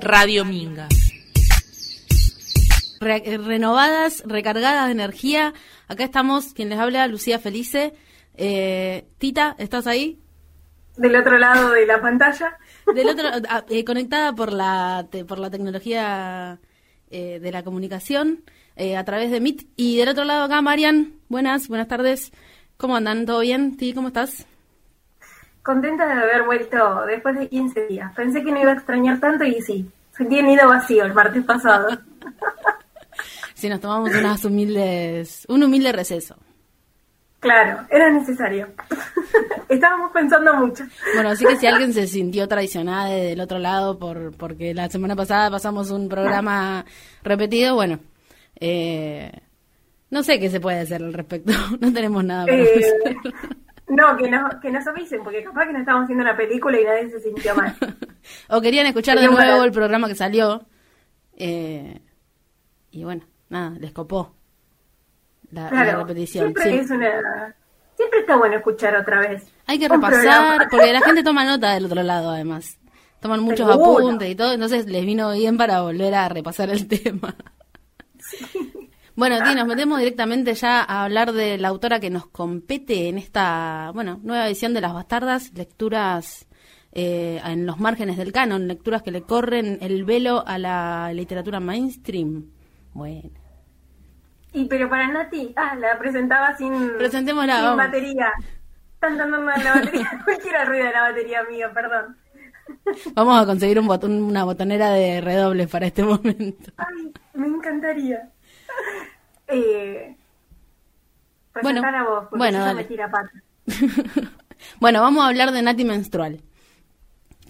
Radio Minga. Re- renovadas, recargadas de energía. Acá estamos, quien les habla, Lucía Felice. Eh, Tita, ¿estás ahí? Del otro lado de la pantalla. Del otro, ah, eh, conectada por la te- por la tecnología eh, de la comunicación eh, a través de Meet. Y del otro lado acá, Marian. Buenas, buenas tardes. ¿Cómo andan? ¿Todo bien? ¿Ti, cómo estás? Contenta de haber vuelto después de 15 días. Pensé que no iba a extrañar tanto y sí. Sentí el nido vacío el martes pasado. Si nos tomamos unas humildes, un humilde receso. Claro, era necesario. Estábamos pensando mucho. Bueno, así que si alguien se sintió traicionada de- del otro lado por porque la semana pasada pasamos un programa repetido, bueno, eh, no sé qué se puede hacer al respecto. No tenemos nada para Eh, hacer. No, que, no, que nos avisen, porque capaz que no estamos haciendo una película y nadie se sintió mal. o querían escuchar de nuevo el programa que salió. eh, y bueno, nada, les copó la, la Claro, repetición. siempre sí. es una... Siempre está bueno escuchar otra vez. Hay que repasar, programa. porque la gente toma nota del otro lado además. Toman muchos Seguro. apuntes y todo, entonces les vino bien para volver a repasar el tema. Bueno, Ti, nos metemos directamente ya a hablar de la autora que nos compete en esta, bueno, nueva edición de Las Bastardas, lecturas eh, en los márgenes del canon, lecturas que le corren el velo a la literatura mainstream. Bueno, Y pero para Nati, ah, la presentaba sin, Presentémosla, sin vamos. batería. Están dando la batería. Cualquiera ruido de la batería mío, perdón. vamos a conseguir un botón, una botonera de redobles para este momento. Ay, me encantaría. Eh, Bueno, presentar a vos, bueno, me tira pata. bueno, vamos a hablar de Nati Menstrual.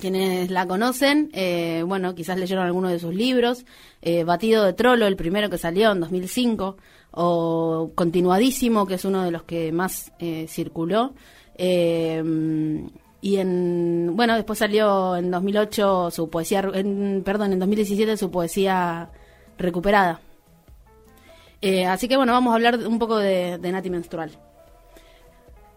Quienes la conocen, eh, bueno, quizás leyeron alguno de sus libros. eh, Batido de Trollo, el primero que salió en 2005, o Continuadísimo, que es uno de los que más eh, circuló. eh, y en, bueno, después salió en 2008 su poesía, en, perdón, en 2017 su poesía recuperada. Eh, así que bueno, vamos a hablar un poco de, de Nati Menstrual.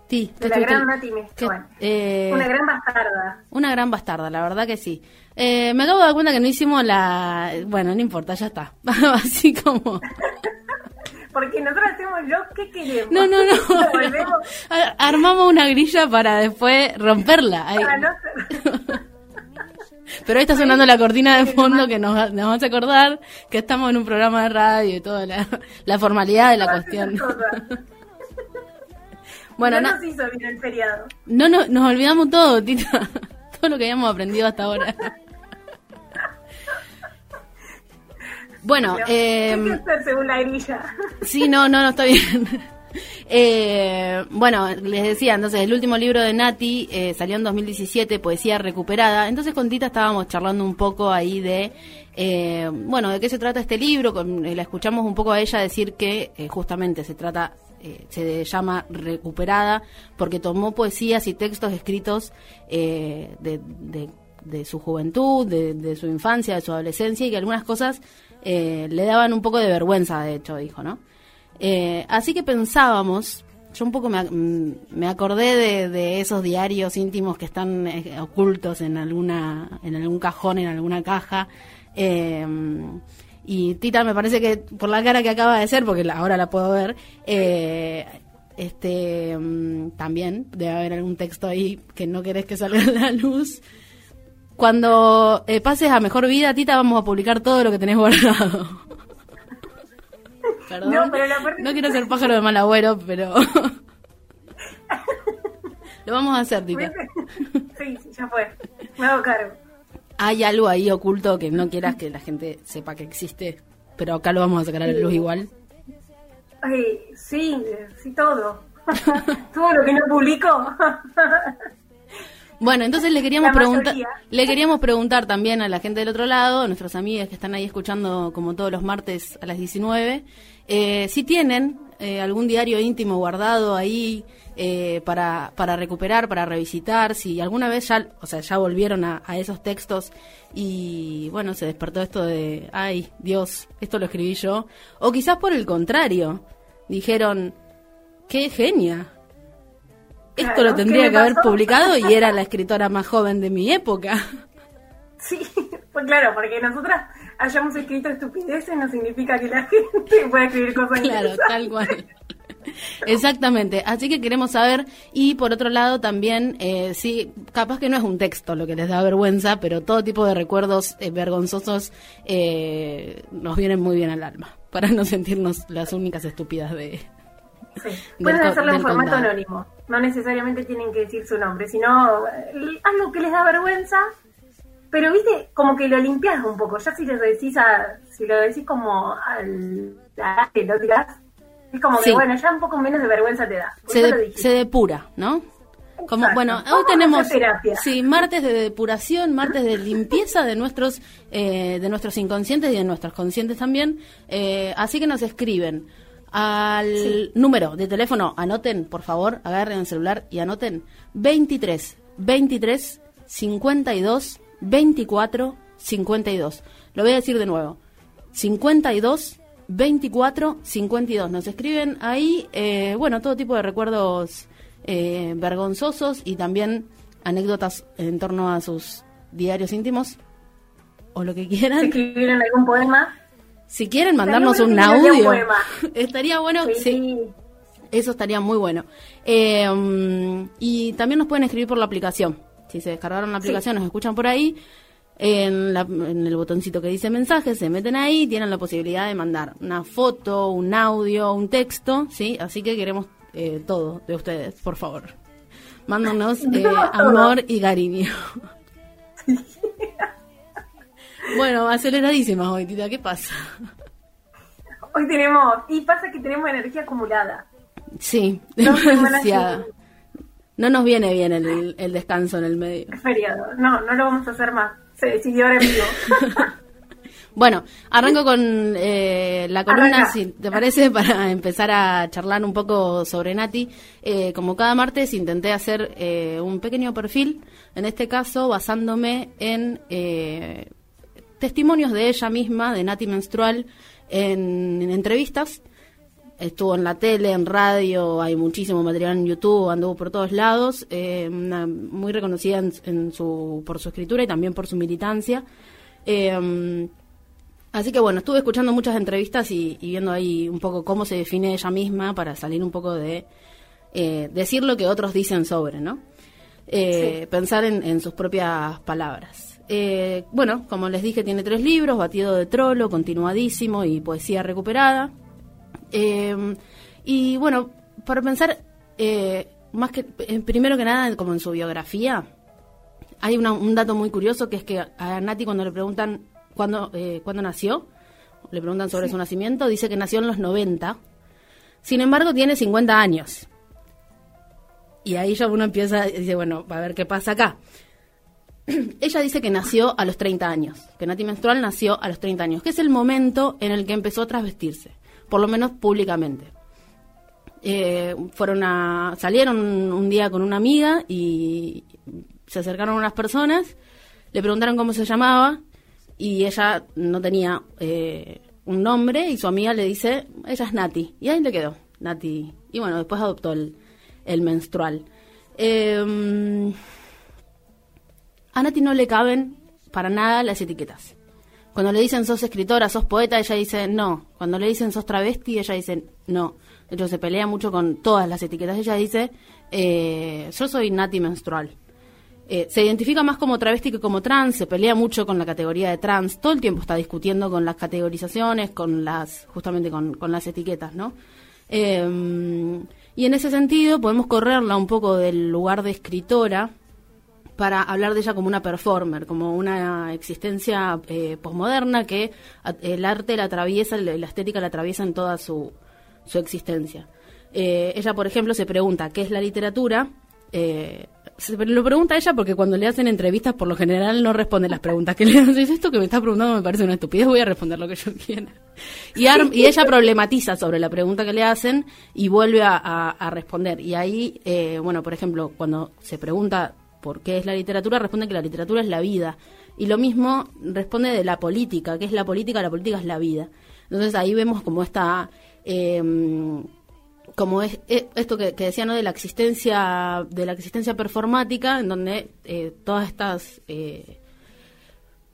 Sí, De la gran Nati Menstrual. eh, Una gran bastarda. una gran bastarda, la verdad que sí. Eh, me acabo de dar cuenta que no hicimos la... Bueno, no importa, ya está. Así como... Porque nosotros hacemos lo que queremos. No, no, no. Armamos una grilla para después romperla. Ay, a no ser- Pero ahí está sonando la cortina de fondo que nos, nos hace acordar que estamos en un programa de radio y toda la, la formalidad de la cuestión. Bueno, no no, nos hizo bien el feriado. no, no- nos olvidamos todo, Tita. Todo lo que habíamos aprendido hasta ahora. Bueno, eh, ¿Qué hay que hacer según la grilla? Sí, no, no, no, está bien. Eh, bueno, les decía, entonces, el último libro de Nati eh, salió en 2017, Poesía Recuperada. Entonces, con Tita estábamos charlando un poco ahí de, eh, bueno, de qué se trata este libro. Con, eh, la escuchamos un poco a ella decir que eh, justamente se trata, se llama Recuperada, porque tomó poesías y textos escritos de, de- de su juventud, de, de su infancia, de su adolescencia, y que algunas cosas le daban un poco de vergüenza, de hecho, dijo, ¿no? Eh, así que pensábamos, yo un poco me, me acordé de, esos diarios íntimos que están eh, ocultos en alguna, en algún cajón, en alguna caja. eh, y Tita me parece que por la cara que acaba de ser, porque ahora la puedo ver, eh, este mm, también debe haber algún texto ahí que no querés que salga a la luz. Cuando eh, pases a mejor vida, Tita, vamos a publicar todo lo que tenés guardado. Perdón. No, pero la parte- No quiero ser pájaro de mal agüero, pero. lo vamos a hacer, Tita. Sí, ya fue. Me hago cargo. Hay algo ahí oculto que no quieras que la gente sepa que existe, pero acá lo vamos a sacar a la luz igual. Ay, sí, sí, todo. todo lo que no publico. Bueno, entonces le queríamos preguntar, le queríamos preguntar también a la gente del otro lado, a nuestros amigos que están ahí escuchando como todos los martes a las 19, eh, si tienen eh, algún diario íntimo guardado ahí eh, para, para recuperar, para revisitar, si alguna vez ya, o sea, ya volvieron a, a esos textos y bueno, se despertó esto de, ay, Dios, esto lo escribí yo, o quizás por el contrario, dijeron, qué genia, esto Claro, lo ¿qué tendría que haber publicado y era la escritora más joven de mi época. Sí, Pues claro, porque nosotras hayamos escrito estupideces no significa que la gente pueda escribir cosas Claro, tal cual. Exactamente, así que queremos saber y por otro lado también, eh, sí, capaz que no es un texto lo que les da vergüenza, pero todo tipo de recuerdos eh, vergonzosos eh, nos vienen muy bien al alma, para no sentirnos las únicas estúpidas de... Sí. Pueden hacerlo en formato anónimo, no necesariamente tienen que decir su nombre, sino eh, algo que les da vergüenza, pero viste, como que lo limpias un poco, ya si lo decís a, si lo decís como al, que lo dirás es como que, bueno, ya un poco menos de vergüenza te da. Se, depura, ¿no? Como, bueno, hoy tenemos sí, martes de depuración, martes de limpieza de nuestros eh, de nuestros inconscientes y de nuestros conscientes también. Eh, así que nos escriben al número de teléfono, anoten, por favor, agarren el celular y anoten. 23 23 52 24 52. Lo voy a decir de nuevo. 52 24 52. Nos escriben ahí, eh, bueno, todo tipo de recuerdos eh, vergonzosos y también anécdotas en torno a sus diarios íntimos o lo que quieran. Si escribieron algún poema. Si quieren mandarnos un audio, estaría bueno. Sí. Eso estaría muy bueno. Eh, y también nos pueden escribir por la aplicación. Si se descargaron la aplicación, nos escuchan por ahí en, el botoncito que dice mensajes, se meten ahí, tienen la posibilidad de mandar una foto, un audio, un texto, ¿sí? Así que queremos eh, todo de ustedes, por favor. Mándanos eh, amor y cariño. bueno, aceleradísimas hoy, Tita, ¿qué pasa? Hoy tenemos, y pasa que tenemos energía acumulada. Sí, demasiada. No nos viene bien el, el descanso en el medio. Es feriado, no, no lo vamos a hacer más se decidió ahora en vivo. Bueno, arranco con eh, la columna, si te parece, para empezar a charlar un poco sobre Nati. Eh, como cada martes intenté hacer eh, un pequeño perfil, en este caso basándome en testimonios de ella misma, de Nati Menstrual, en entrevistas estuvo en la tele, en radio, hay muchísimo material en YouTube, anduvo por todos lados, eh, muy reconocida en, su, por su escritura y también por su militancia. Eh, así que bueno, estuve escuchando muchas entrevistas y, viendo ahí un poco cómo se define ella misma para salir un poco de eh, decir lo que otros dicen sobre, ¿no? Pensar en, en, sus propias palabras. bueno, como les dije, tiene tres libros, Batido de Trolo, Continuadísimo y Poesía Recuperada. Eh, y bueno, para pensar, eh, más que eh, primero que nada, como en su biografía, hay un dato muy curioso que es que a Nati cuando le preguntan cuándo, eh, cuándo nació, le preguntan sobre su nacimiento, dice que nació en los 90. Sin embargo, tiene 50 años. Y ahí ya uno empieza y dice, bueno, a ver qué pasa acá. Ella dice que nació a los 30 años, que Nati Menstrual nació a los 30 años, que es el momento en el que empezó a trasvestirse por lo menos públicamente. Eh, fueron a, salieron un día con una amiga y se acercaron unas personas, le preguntaron cómo se llamaba y ella no tenía eh, un nombre y su amiga le dice, ella es Nati. Y ahí le quedó, Nati. Y bueno, después adoptó el, el menstrual. Eh, a Nati no le caben para nada las etiquetas. Cuando le dicen sos escritora, sos poeta, ella dice no. Cuando le dicen sos travesti, ella dice no. De hecho, se pelea mucho con todas las etiquetas. Ella dice, eh, yo soy nati menstrual. Eh, se identifica más como travesti que como trans, se pelea mucho con la categoría de trans, todo el tiempo está discutiendo con las categorizaciones, con las, justamente con, con las etiquetas, ¿no? Eh, y en ese sentido podemos correrla un poco del lugar de escritora, para hablar de ella como una performer, como una existencia eh, posmoderna que el arte la atraviesa, la estética la atraviesa en toda su, su existencia. Eh, ella, por ejemplo, se pregunta qué es la literatura. Eh, se lo pregunta ella porque cuando le hacen entrevistas, por lo general no responde las preguntas que le hacen. Esto que me está preguntando me parece una estupidez, voy a responder lo que yo quiera. Y, y ella problematiza sobre la pregunta que le hacen y vuelve a, a responder. Y ahí, eh, bueno, por ejemplo, cuando se pregunta por qué es la literatura, responde que la literatura es la vida. Y lo mismo responde de la política, ¿qué es la política? La política es la vida. Entonces ahí vemos como esta... Em, como es, e, esto que, decía no de la existencia de la existencia performática en donde eh, todas estas eh,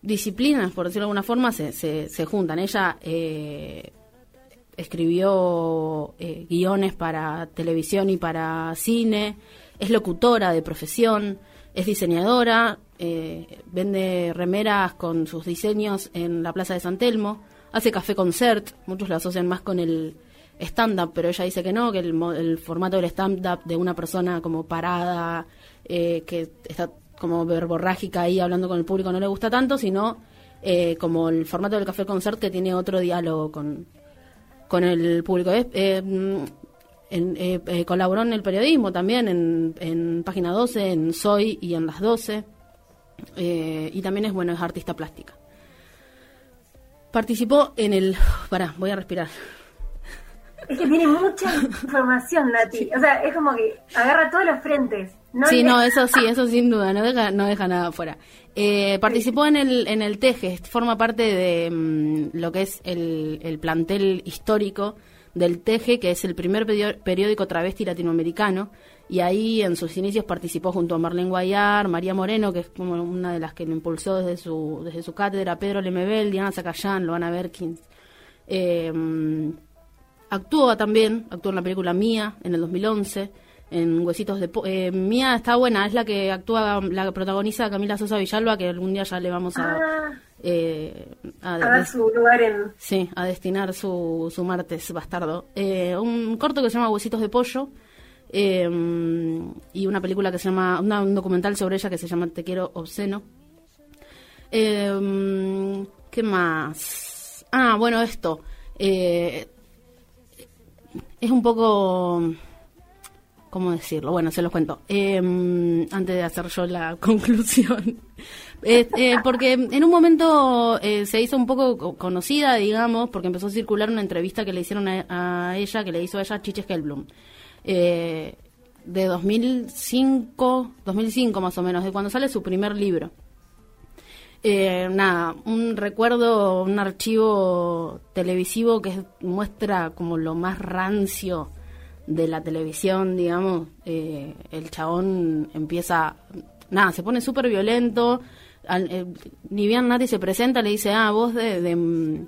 disciplinas, por decirlo de alguna forma, se, se, juntan. Ella eh, escribió eh, guiones para televisión y para cine, es locutora de profesión, es diseñadora, eh, vende remeras con sus diseños en la Plaza de San Telmo, hace café concert, muchos lo asocian más con el stand-up, pero ella dice que no, que el, el formato del stand-up de una persona como parada, eh, que está como verborrágica ahí hablando con el público no le gusta tanto, sino eh, como el formato del café concert que tiene otro diálogo con, con el público. Eh, eh, colaboró en el periodismo también, en, en Página 12, en Soy y en Las 12. y también es, bueno, es artista plástica. Participó en el... Pará, voy a respirar. Es que tiene mucha información, Nati. O sea, es como que agarra todos los frentes. sí, no, eso sí, eso sin duda, no deja, no deja nada afuera. Eh, participó en el, en el Teje, forma parte de mm, lo que es el, el, plantel histórico del Teje, que es el primer periódico travesti latinoamericano, y ahí en sus inicios participó junto a Marlene Guayar, María Moreno, que es como una de las que lo impulsó desde su, desde su cátedra, Pedro Lemebel, Diana Zacayán, Loana Berkins. Eh, mm, Actúa también, actuó en la película Mía en el 2011, en Huesitos de... Eh, Mía está buena, es la que actúa, la protagoniza Camila Sosa Villalba, que algún día ya le vamos a... Ah. Eh, a, su lugar en... Sí, a destinar su, su martes bastardo. Eh, un corto que se llama Huesitos de Pollo y una película que se llama... un documental sobre ella que se llama Te quiero obsceno. ¿Qué más? Ah, bueno, esto. Eh, es un poco... ¿Cómo decirlo? Bueno, se los cuento. Antes de hacer yo la conclusión. Eh, porque en un momento eh, se hizo un poco conocida, digamos, porque empezó a circular una entrevista que le hicieron a, ella, que le hizo a ella Chiche Hellblum. Eh, de 2005, 2005 más o menos, de cuando sale su primer libro. Eh, nada, un recuerdo, un archivo televisivo que muestra como lo más rancio de la televisión, digamos. Eh, el chabón empieza, nada, se pone súper violento. Eh, ni bien nadie se presenta, le dice, ah, vos de, de, mm,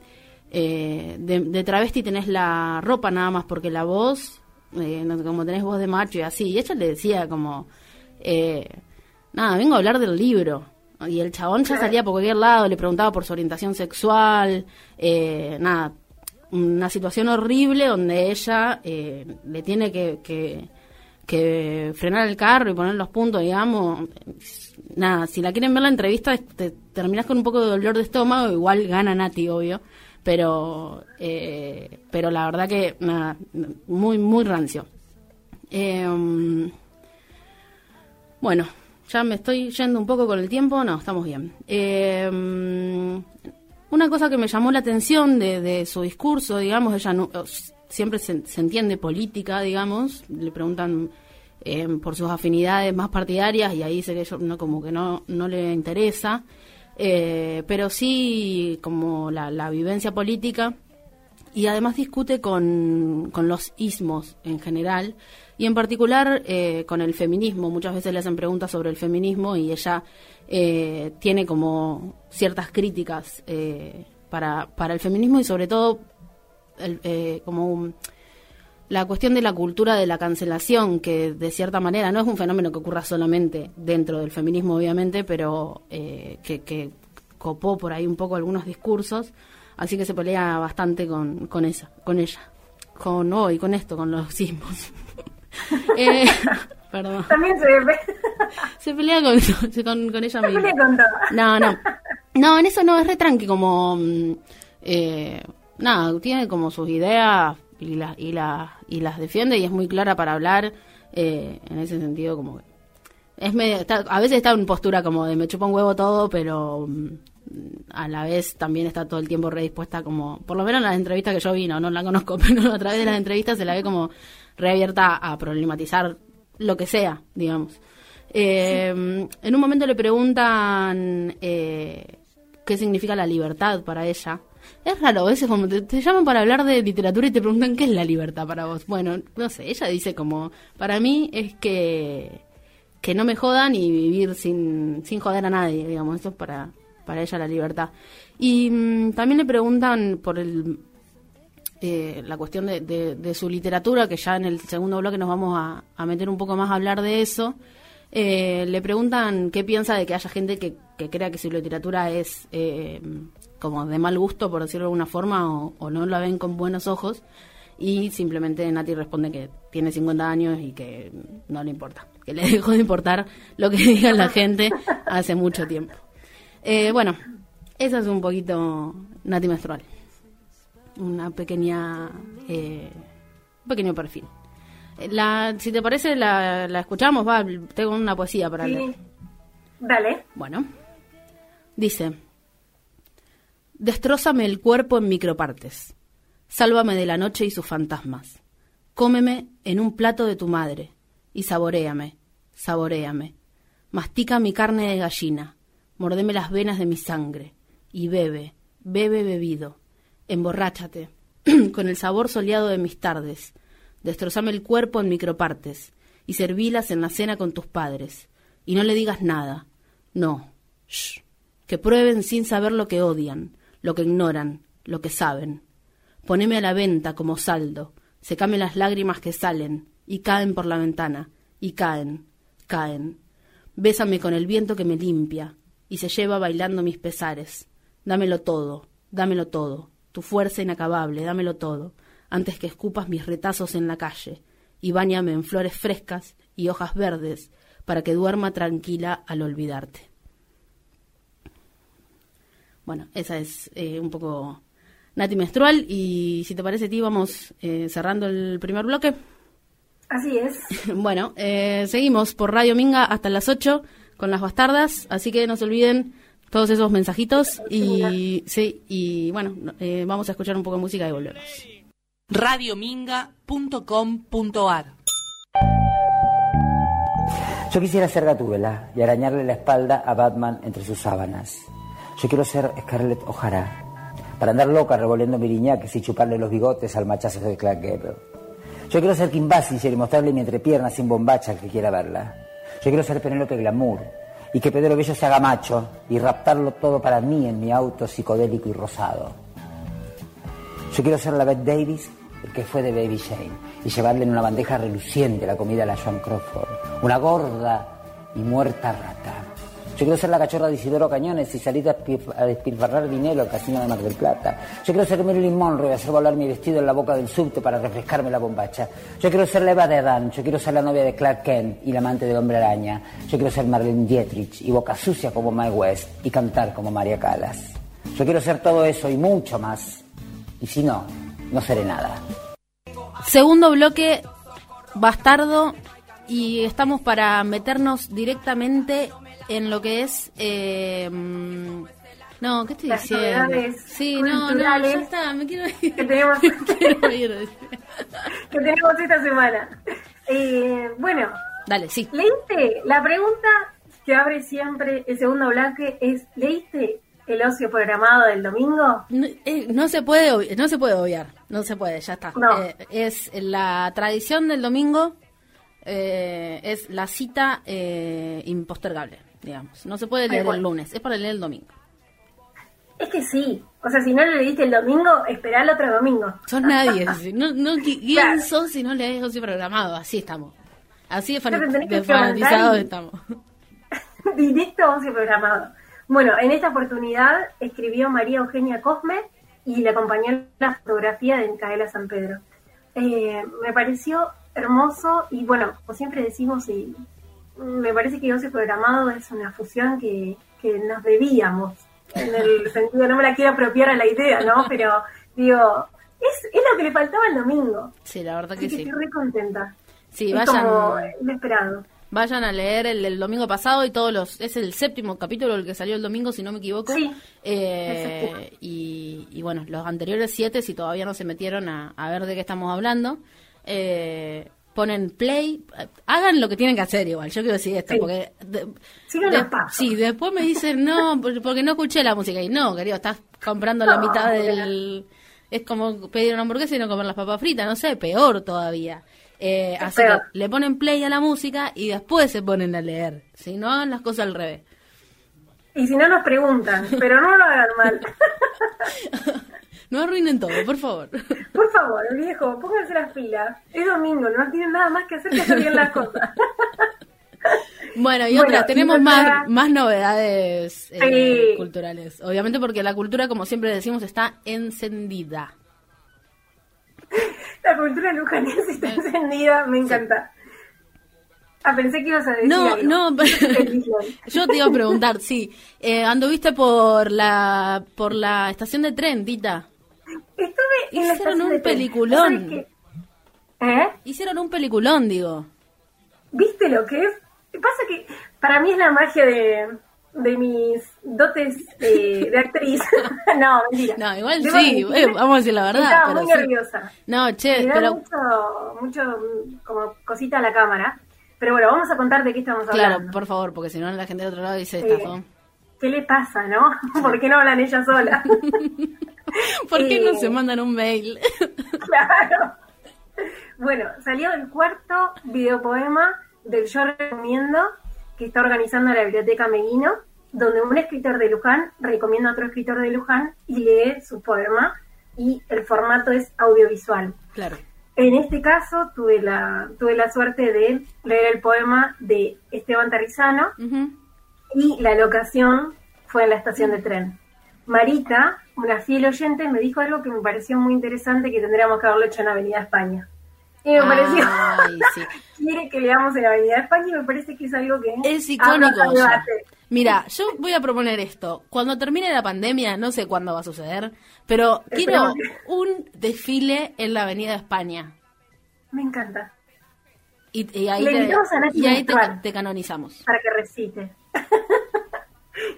de, travesti tenés la ropa nada más, porque la voz, como tenés voz de macho y así. Y ella le decía como, nada, vengo a hablar del libro y el chabón ya salía por cualquier lado, le preguntaba por su orientación sexual, eh, nada, una situación horrible donde ella eh, le tiene que, que, frenar el carro y poner los puntos, digamos. Nada, si la quieren ver la entrevista, te terminas con un poco de dolor de estómago, igual gana Nati, obvio, pero, eh, pero la verdad que, nada, muy, muy rancio. bueno, ya me estoy yendo un poco con el tiempo, no, estamos bien. Eh, una cosa que me llamó la atención de, su discurso, digamos, ella no, siempre se, entiende política, digamos, le preguntan eh, por sus afinidades más partidarias y ahí dice que eso no, como que no, no le interesa, eh, pero sí como la, la, vivencia política y además discute con, con los ismos en general y en particular eh, con el feminismo. Muchas veces le hacen preguntas sobre el feminismo y ella eh, tiene como ciertas críticas eh, para, para el feminismo y sobre todo como la cuestión de la cultura de la cancelación, que de cierta manera no es un fenómeno que ocurra solamente dentro del feminismo, obviamente, pero que, que copó por ahí un poco algunos discursos, así que se pelea bastante con, con esa, con ella, con hoy, con esto, con los sismos. Eh, perdón. También se, se pelea con, con, ella misma. No, no. No, en eso no, es re tranqui, como. Mm, eh, nada, tiene como sus ideas y, las y, la, y las defiende y es muy clara para hablar. Eh, en ese sentido, como que. Es a veces está en postura como de me chupa un huevo todo, pero mm, a la vez también está todo el tiempo redispuesta como, por lo menos en las entrevistas que yo vi, no, no la conozco, pero a través de las entrevistas se la ve como reabierta a problematizar lo que sea, digamos. Eh, en un momento le preguntan eh, qué significa la libertad para ella. Es raro, a veces como te, llaman para hablar de literatura y te preguntan qué es la libertad para vos. Bueno, no sé, ella dice como, para mí es que, que no me jodan y vivir sin, sin joder a nadie, digamos, eso es para, para ella la libertad. Y mm, también le preguntan por el eh, la cuestión de, su literatura, que ya en el segundo bloque nos vamos a, meter un poco más a hablar de eso. Eh, le preguntan qué piensa de que haya gente que, crea que su literatura es eh, como de mal gusto, por decirlo de alguna forma, o, no la ven con buenos ojos. Y simplemente Nati responde que tiene 50 años y que no le importa, que le dejó de importar lo que diga la gente hace mucho tiempo. bueno, eso es un poquito Nati Menstrual una pequeña eh, un pequeño perfil. La, si te parece, la, la escuchamos, va, tengo una poesía para leer. Dale. Bueno, dice, Destrózame el cuerpo en micropartes, sálvame de la noche y sus fantasmas, cómeme en un plato de tu madre y saboréame, saboréame, mastica mi carne de gallina, mordeme las venas de mi sangre y bebe, bebe bebido, emborráchate, con el sabor soleado de mis tardes, destrozame el cuerpo en micropartes, y servílas en la cena con tus padres, y no le digas nada, no, shh, que prueben sin saber lo que odian, lo que ignoran, lo que saben. Poneme a la venta como saldo, secame las lágrimas que salen, y caen por la ventana, y caen, caen. Bésame con el viento que me limpia, y se lleva bailando mis pesares. Dámelo todo, dámelo todo tu fuerza inacabable, dámelo todo, antes que escupas mis retazos en la calle, y báñame en flores frescas y hojas verdes, para que duerma tranquila al olvidarte. Bueno, esa es eh, un poco Nati Menstrual, y si te parece, ti vamos eh, cerrando el primer bloque. Así es. bueno, eh, seguimos por Radio Minga hasta las 8 con las bastardas, así que no se olviden todos esos mensajitos y sí, y bueno, eh, vamos a escuchar un poco de música y volvemos. radiominga.com.ar Yo quisiera ser Gatúbela y arañarle la espalda a Batman entre sus sábanas. Yo quiero ser Scarlett O'Hara para andar loca revolviendo miriñaques y chuparle los bigotes al machazo de Clark Gable. Yo quiero ser Kim Basinger y mostrarle mi entrepierna sin bombacha que quiera verla. Yo quiero ser Penélope Glamour y que Pedro Bello se haga macho y raptarlo todo para mí en mi auto psicodélico y rosado. Yo quiero ser la Beth Davis, que fue de Baby Shane, y llevarle en una bandeja reluciente la comida a la Joan Crawford, una gorda y muerta rata. Yo quiero ser la cachorra de Isidoro Cañones y salir a despilfarrar dinero al casino de Mar del Plata. Yo quiero ser Marilyn Monroe y hacer volar mi vestido en la boca del subte para refrescarme la bombacha. Yo quiero ser la Eva de Adán. Yo quiero ser la novia de Clark Kent y la amante del hombre araña. Yo quiero ser Marlene Dietrich y boca sucia como Mae West y cantar como María Calas. Yo quiero ser todo eso y mucho más. Y si no, no seré nada. Segundo bloque, bastardo, y estamos para meternos directamente en lo que es... Eh, no, ¿qué estoy diciendo? Sí, no, no, ya está, me quiero ir. Que tenemos, que tenemos esta semana. Eh, bueno, dale, sí. ¿Leíste? La pregunta que abre siempre el segundo bloque es, ¿leíste el ocio programado del domingo? No, eh, se puede no se puede obviar, no se puede, ya está. Eh, es la tradición del domingo, eh, es la cita impostergable digamos. No se puede leer el lunes, es para leer el domingo. Es que sí. O sea, si no lo leíste el domingo, esperá el otro domingo. Sos nadie. no, no, ¿Quién sos si no lees Ocio Programado? Así estamos. Así de, fanatizados estamos. Directo Ocio Programado. Bueno, en esta oportunidad escribió María Eugenia Cosme y le acompañó la fotografía de Micaela San Pedro. Eh, me pareció hermoso y bueno, como siempre decimos, y me parece que Ocio Programado es una fusión que, que nos debíamos, en el sentido, no me la quiero apropiar a la idea, ¿no? Pero digo, es, es lo que le faltaba el domingo. Sí, la verdad que, sí. Estoy muy contenta. Sí, vayan. inesperado. Vayan a leer el, domingo pasado y todos los. Es el séptimo capítulo el que salió el domingo, si no me equivoco. Sí. Eh, y, y, bueno, los anteriores siete, si todavía no se metieron a, a ver de qué estamos hablando, eh, ponen play, hagan lo que tienen que hacer igual, yo quiero decir esto, porque sí, después me dicen, no, porque no escuché la música, y no, querido, estás comprando la mitad del... Es como pedir una hamburguesa y no comer las papas fritas, no sé, peor todavía. Eh, así que le ponen play a la música y después se ponen a leer, si no hagan las cosas al revés. Y si no nos preguntan, pero no lo hagan mal. No arruinen todo, por favor. Por favor, viejo, pónganse las pilas. Es domingo, no tienen nada más que hacer que hacer bien las cosas. Bueno, y otra, tenemos más, más novedades eh, culturales. Obviamente porque la cultura, como siempre decimos, está encendida. La cultura lujanense está eh, encendida, me encanta. Ah, pensé que ibas a decir No, no, yo te iba a preguntar, sí. Eh, ¿Anduviste por la por la estación de tren, Tita? Hicieron un peliculón. ¿Eh? Hicieron un peliculón, digo. ¿Viste lo que es? Pasa que para mí es la magia de, de mis dotes de, de actriz. no, mentira. No, igual sí, eh, vamos a decir la verdad. Estaba muy nerviosa. No, che, Me pero... mucho, mucho como cosita a la cámara. Pero bueno, vamos a contar de qué estamos hablando. Claro, por favor, porque si no la gente del otro lado dice esta ¿Qué le pasa, no? ¿Por qué no hablan ellas solas? ¿Por qué no se mandan un mail? claro. Bueno, salió el cuarto videopoema del Yo Recomiendo, que está organizando la Biblioteca Meguino, donde un escritor de Luján recomienda a otro escritor de Luján y lee su poema, y el formato es audiovisual. Claro. En este caso tuve la, tuve la suerte de leer el poema de Esteban Tarizano y la locación fue en la estación de tren. Marita, una fiel oyente, me dijo algo que me pareció muy interesante que tendríamos que haberlo hecho en Avenida España. Y me pareció, quiere que leamos en Avenida España y me parece que es algo que es icónico. Mira, yo voy a proponer esto. Cuando termine la pandemia, no sé cuándo va a suceder, pero quiero un desfile en la Avenida España. Me encanta. Y, ahí, te, canonizamos. Para que recite.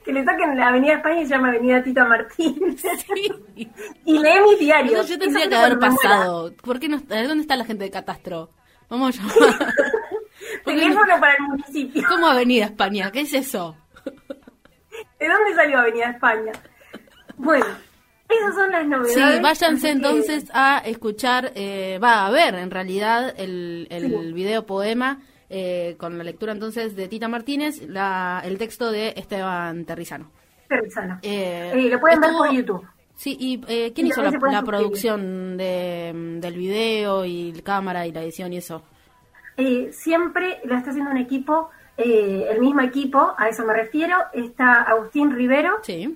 que le toquen la Avenida España y se llama Avenida Tita Martín. Sí. y lee mi diario. yo tendría que haber pasado. ¿Por qué no, ¿Dónde está la gente de Catastro? Vamos a llamar. Teléfono para el municipio. ¿Cómo Avenida España? ¿Qué es eso? ¿De dónde salió Avenida España? Bueno, esas son las novedades. Sí, váyanse entonces a escuchar, eh, va a ver en realidad el, el video poema eh, con la lectura entonces de Tita Martínez, la, el texto de Esteban Terrizano. Terrizano. Eh, eh, lo pueden ver por YouTube. Sí, ¿y quién hizo la, producción de, del video y la cámara y la edición y eso? siempre lo está haciendo un equipo, el mismo equipo, a eso me refiero. Está Agustín Rivero sí.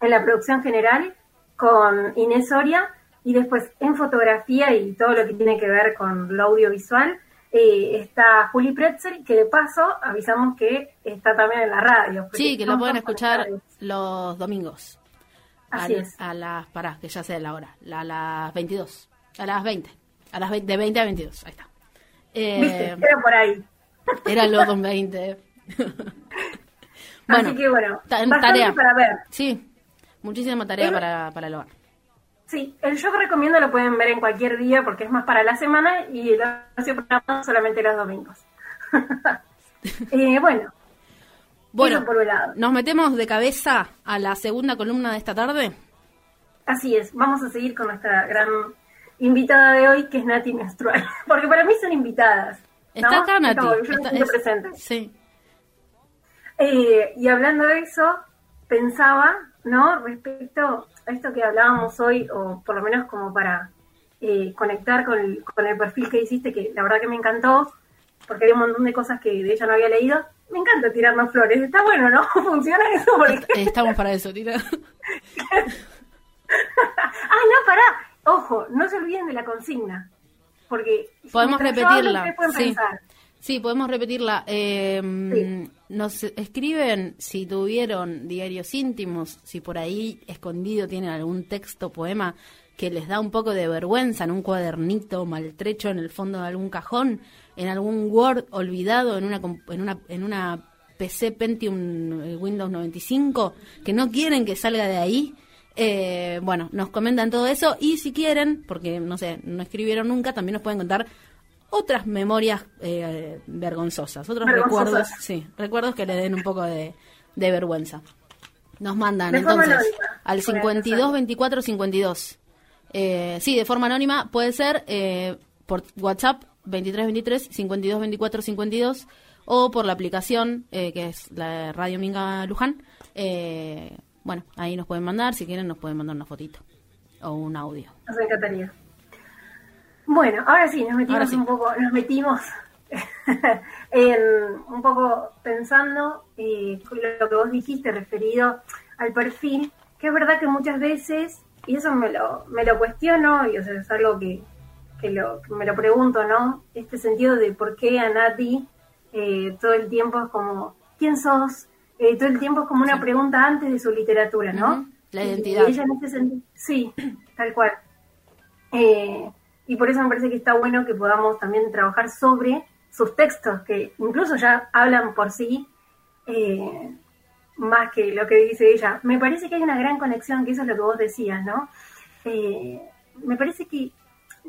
en la producción general con Inés Soria y después en fotografía y todo lo que tiene que ver con lo audiovisual eh, está Juli Pretzel, que de paso avisamos que está también en la radio. Sí, que lo pueden escuchar los domingos. Así a, es. A las, pará, que ya sé la hora, a las 22, a las 20, a las 20, de 20 a 22, ahí está. Eh, Era por ahí. Era los 2.20. bueno, Así que bueno, tarea. para ver. Sí, muchísima tarea para, para el hogar. Sí, el show que recomiendo lo pueden ver en cualquier día porque es más para la semana y el ocio programa solamente los domingos. eh, bueno, bueno nos metemos de cabeza a la segunda columna de esta tarde. Así es, vamos a seguir con nuestra gran invitada de hoy que es Nati Menstrual, porque para mí son invitadas. Está acá Nati. yo estoy presente. Sí. Eh, y hablando de eso, pensaba, ¿no? Respecto esto que hablábamos hoy, o por lo menos como para eh, conectar con el, con el perfil que hiciste, que la verdad que me encantó, porque hay un montón de cosas que de ella no había leído. Me encanta tirarnos flores, está bueno, ¿no? ¿Funciona eso? Estamos para eso, tira. ah, no, pará. Ojo, no se olviden de la consigna. Porque podemos repetirla. Sí. Sí, podemos repetirla. Eh, Nos escriben si tuvieron diarios íntimos, si por ahí escondido tienen algún texto, poema que les da un poco de vergüenza en un cuadernito maltrecho en el fondo de algún cajón, en algún Word olvidado en una en una en una PC Pentium eh, Windows 95 que no quieren que salga de ahí. Eh, bueno, nos comentan todo eso y si quieren, porque no sé, no escribieron nunca, también nos pueden contar otras memorias eh, vergonzosas, otros recuerdos, sí, recuerdos que le den un poco de, vergüenza. Nos mandan entonces al 52 24 52. Eh, sí, de forma anónima puede ser eh, por WhatsApp 23 23 52 24 52 o por la aplicación eh, que es la Radio Minga Luján Eh, bueno, ahí nos pueden mandar, si quieren nos pueden mandar una fotito o un audio. Nos encantaría. Bueno, ahora sí, nos metimos un poco, nos metimos en, un poco pensando eh, lo que vos dijiste referido al perfil, que es verdad que muchas veces, y eso me lo, me lo cuestiono, y o sea, es algo que, que, lo, me lo pregunto, ¿no? Este sentido de por qué a Nati eh, todo el tiempo es como, ¿quién sos? Eh, todo el tiempo es como una pregunta antes de su literatura, ¿no? La identidad. ella en ese sí, tal cual. Eh, y por eso me parece que está bueno que podamos también trabajar sobre sus textos, que incluso ya hablan por sí, eh, más que lo que dice ella. Me parece que hay una gran conexión, que eso es lo que vos decías, ¿no? Eh, me parece que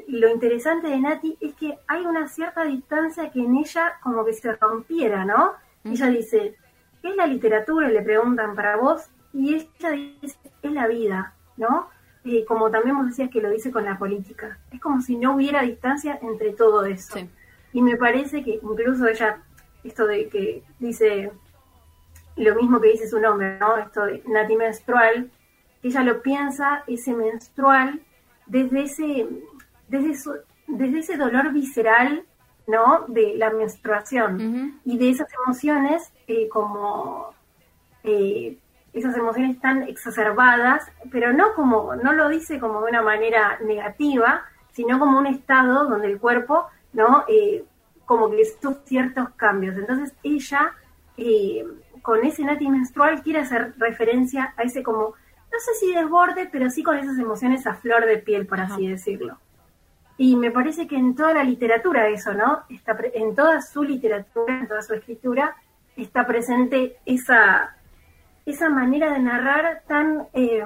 lo interesante de Nati es que hay una cierta distancia que en ella como que se rompiera, ¿no? Ella dice, ¿qué es la literatura? Le preguntan para vos, y ella dice, es la vida, ¿no? Como también vos decías que lo dice con la política. Es como si no hubiera distancia entre todo eso. Y me parece que incluso ella, esto de que dice lo mismo que dice su nombre, ¿no? Esto de nati menstrual, ella lo piensa, ese menstrual, desde ese, desde, desde ese dolor visceral, ¿no? De la menstruación y de esas emociones eh, como eh, esas emociones tan exacerbadas, pero no como, no lo dice como de una manera negativa, sino como un estado donde el cuerpo, ¿no? Eh, como que sufre ciertos cambios. Entonces ella, eh, con ese nati menstrual, quiere hacer referencia a ese como, no sé si desborde, pero sí con esas emociones a flor de piel, por así decirlo. Y me parece que en toda la literatura eso, ¿no? Está en toda su literatura, en toda su escritura, está presente esa esa manera de narrar tan eh,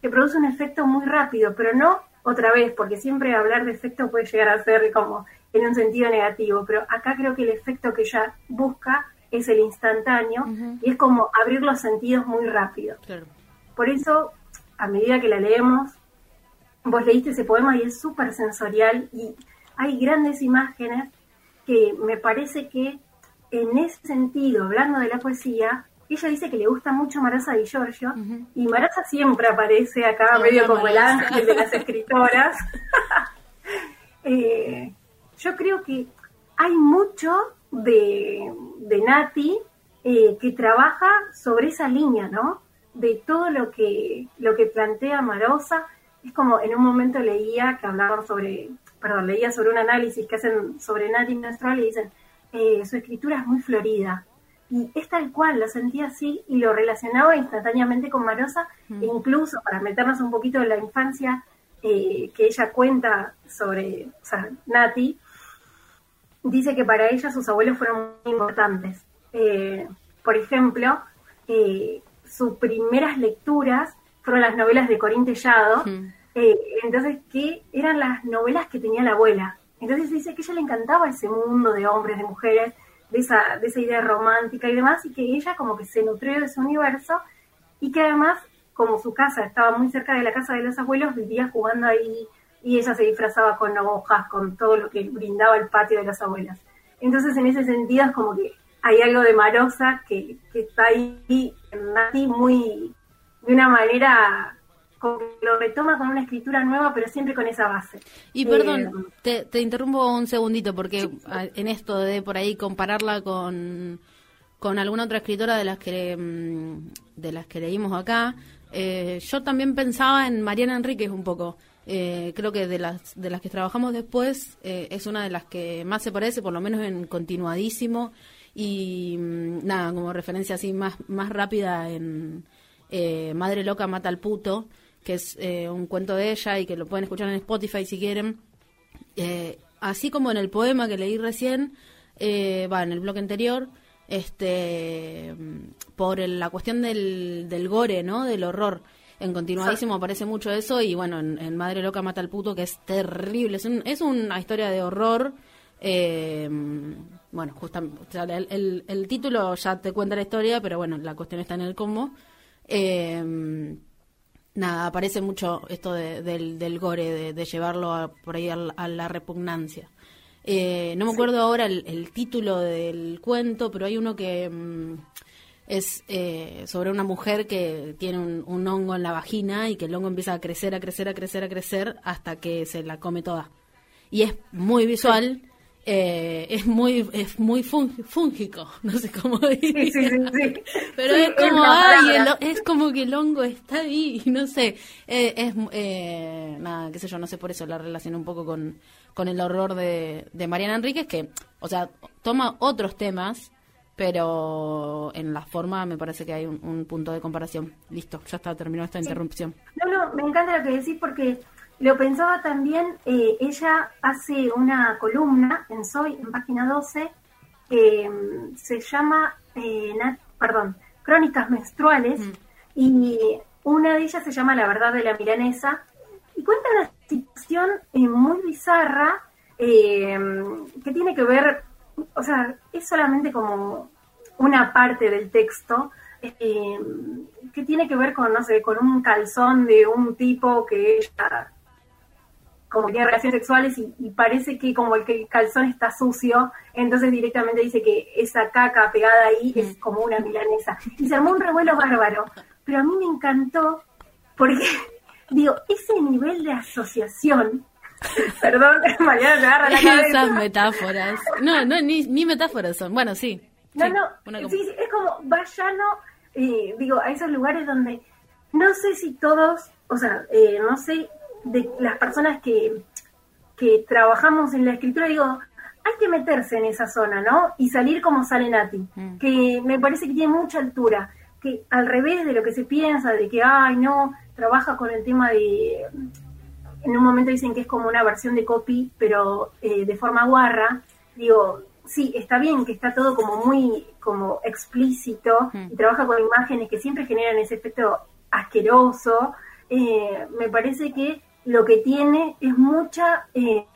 que produce un efecto muy rápido, pero no otra vez, porque siempre hablar de efecto puede llegar a ser como en un sentido negativo, pero acá creo que el efecto que ella busca es el instantáneo y es como abrir los sentidos muy rápido. Por eso, a medida que la leemos, vos leíste ese poema y es súper sensorial y hay grandes imágenes que me parece que en ese sentido, hablando de la poesía, ella dice que le gusta mucho Marasa Di Giorgio, y Marasa siempre aparece acá medio como el ángel de las escritoras. Eh, yo creo que hay mucho de, de Nati eh, que trabaja sobre esa línea, ¿no? De todo lo que, lo que plantea Marosa. Es como en un momento leía que hablaban sobre, perdón, leía sobre un análisis que hacen sobre Nati menstrual y dicen, eh, su escritura es muy florida, y es tal cual, lo sentía así y lo relacionaba instantáneamente con Marosa, e incluso para meternos un poquito en la infancia eh, que ella cuenta sobre o sea, Nati, dice que para ella sus abuelos fueron muy importantes. Eh, por ejemplo, eh, sus primeras lecturas fueron las novelas de Corín Tellado, entonces, que eran las novelas que tenía la abuela. Entonces dice que a ella le encantaba ese mundo de hombres, de mujeres, de esa, de esa idea romántica y demás, y que ella como que se nutrió de ese universo, y que además, como su casa estaba muy cerca de la casa de los abuelos, vivía jugando ahí, y ella se disfrazaba con hojas, con todo lo que brindaba el patio de las abuelas. Entonces, en ese sentido, es como que hay algo de Marosa que, que está ahí en muy, de una manera como que lo retoma con una escritura nueva, pero siempre con esa base. Y perdón, eh, te, interrumpo un segundito, porque en esto de por ahí compararla con, con alguna otra escritora de las que, mm, de las que leímos acá, eh, yo también pensaba en Mariana Enríquez un poco. Eh, creo que de las de las que trabajamos después es una de las que más se parece, por lo menos en continuadísimo y mm, nada, como referencia así más más rápida en Madre loca mata al puto, que es eh, un cuento de ella y que lo pueden escuchar en Spotify si quieren. Eh, así como en el poema que leí recién, eh, va en el blog anterior, este, por la cuestión del, del gore, ¿no? Del horror. En continuadísimo aparece mucho eso y bueno, en, Madre Loca Mata al Puto, que es terrible, es, es una historia de horror. bueno, justamente, el, el, título ya te cuenta la historia, pero bueno, la cuestión está en el cómo. Eh, nada, aparece mucho esto del, del, gore, de, llevarlo por ahí a, la repugnancia. Eh, no me acuerdo ahora el, título del cuento, pero hay uno que, mm, es eh, sobre una mujer que tiene un, hongo en la vagina y que el hongo empieza a crecer, a crecer, a crecer, a crecer hasta que se la come toda. Y es muy visual, eh, es muy es muy fúngico, no sé cómo decir. Pero es como, es como que el hongo está ahí, no sé. Eh, es, nada, qué sé yo, no sé, por eso la relaciono un poco con, con el horror de, de Mariana Enríquez, que, o sea, toma otros temas pero en la forma me parece que hay un, punto de comparación. Listo, ya está, terminó esta interrupción. No, no, me encanta lo que decís porque lo pensaba también, eh, ella hace una columna en Soy, en página 12, que mm, se llama, eh, perdón, Crónicas Menstruales, mm. y una de ellas se llama La verdad de la milanesa, y cuenta una situación eh, muy bizarra que tiene que ver o sea, es solamente como una parte del texto eh, que tiene que ver con, no sé, con un calzón de un tipo que ella como tiene relaciones sexuales y, parece que como el que el calzón está sucio, entonces directamente dice que esa caca pegada ahí es como una milanesa. Y se armó un revuelo bárbaro. Pero a mí me encantó porque, digo, ese nivel de asociación Perdón, mañana me agarra la cabeza. Esas metáforas. No, no, ni, ni metáforas son. Bueno, sí. No, no, sí, es como vayano, eh, digo, a esos lugares donde no sé si todos, o sea, eh, no sé, de las personas que, que trabajamos en la escritura, digo, hay que meterse en esa zona, ¿no? Y salir como sale Nati, mm. que me parece que tiene mucha altura, que al revés de lo que se piensa, de que, ay, no, trabaja con el tema de en un momento dicen que es como una versión de copy, pero eh, de forma guarra. Digo, sí, está bien que está todo como muy como explícito y trabaja con imágenes que siempre generan ese efecto asqueroso. Eh, me parece que lo que tiene es mucha eh,